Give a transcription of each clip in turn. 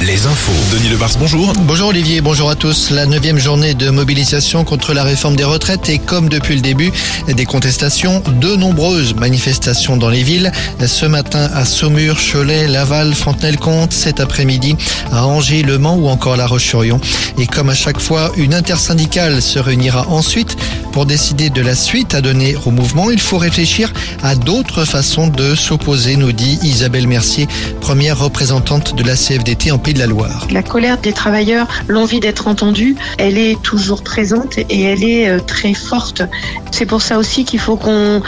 les infos. Denis bonjour. Bonjour Olivier, bonjour à tous. La neuvième journée de mobilisation contre la réforme des retraites et comme depuis le début des contestations, de nombreuses manifestations dans les villes. Ce matin à Saumur, Cholet, Laval, Fontenay-le-Comte, cet après-midi à Angers, Le Mans ou encore La Roche-sur-Yon. Et comme à chaque fois, une intersyndicale se réunira ensuite pour décider de la suite à donner au mouvement. Il faut réfléchir à d'autres façons de s'opposer, nous dit Isabelle Mercier, première représentante de la CFDT en Pays de la Loire. La colère des travailleurs, l'envie d'être entendue, elle est toujours présente et elle est euh, très forte. C'est pour ça aussi qu'il faut qu'on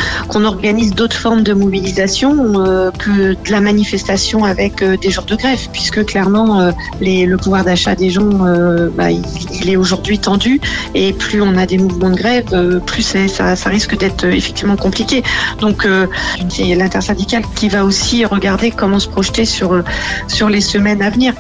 organise d'autres formes de mobilisation euh, que de la manifestation avec euh, des jours de grève, puisque clairement euh, le pouvoir d'achat des gens, euh, bah, il, est aujourd'hui tendu et plus on a des mouvements de grève, euh, plus ça, risque d'être euh, effectivement compliqué. Donc euh, c'est l'intersyndicale qui va aussi regarder comment se projeter sur euh, sur les semaines à venir.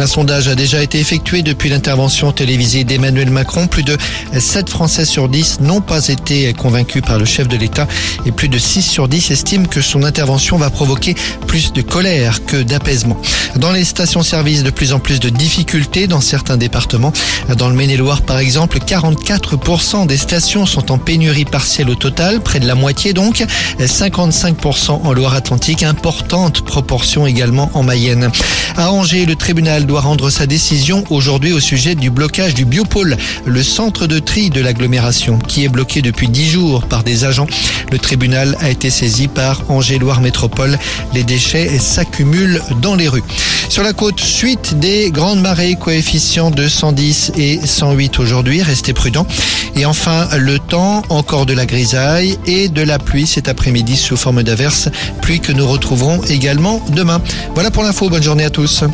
Un sondage a déjà été effectué depuis l'intervention télévisée d'Emmanuel Macron. Plus de 7 Français sur 10 n'ont pas été convaincus par le chef de l'État et plus de 6 sur 10 estiment que son intervention va provoquer plus de colère que d'apaisement. Dans les stations-service, de plus en plus de difficultés dans certains départements. Dans le Maine-et-Loire, par exemple, 44% des stations sont en pénurie partielle au total, près de la moitié donc, 55% en Loire-Atlantique, importante proportion également en Mayenne. À Angers, le tribunal doit rendre sa décision aujourd'hui au sujet du blocage du biopôle, le centre de tri de l'agglomération, qui est bloqué depuis 10 jours par des agents. Le tribunal a été saisi par Angers-Loire Métropole. Les déchets s'accumulent dans les rues. Sur la côte, suite des grandes marées, coefficients de 110 et 108 aujourd'hui, restez prudents. Et enfin, le temps, encore de la grisaille et de la pluie cet après-midi sous forme d'averses, pluie que nous retrouverons également demain. Voilà pour l'info, bonne journée à tous.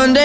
Sunday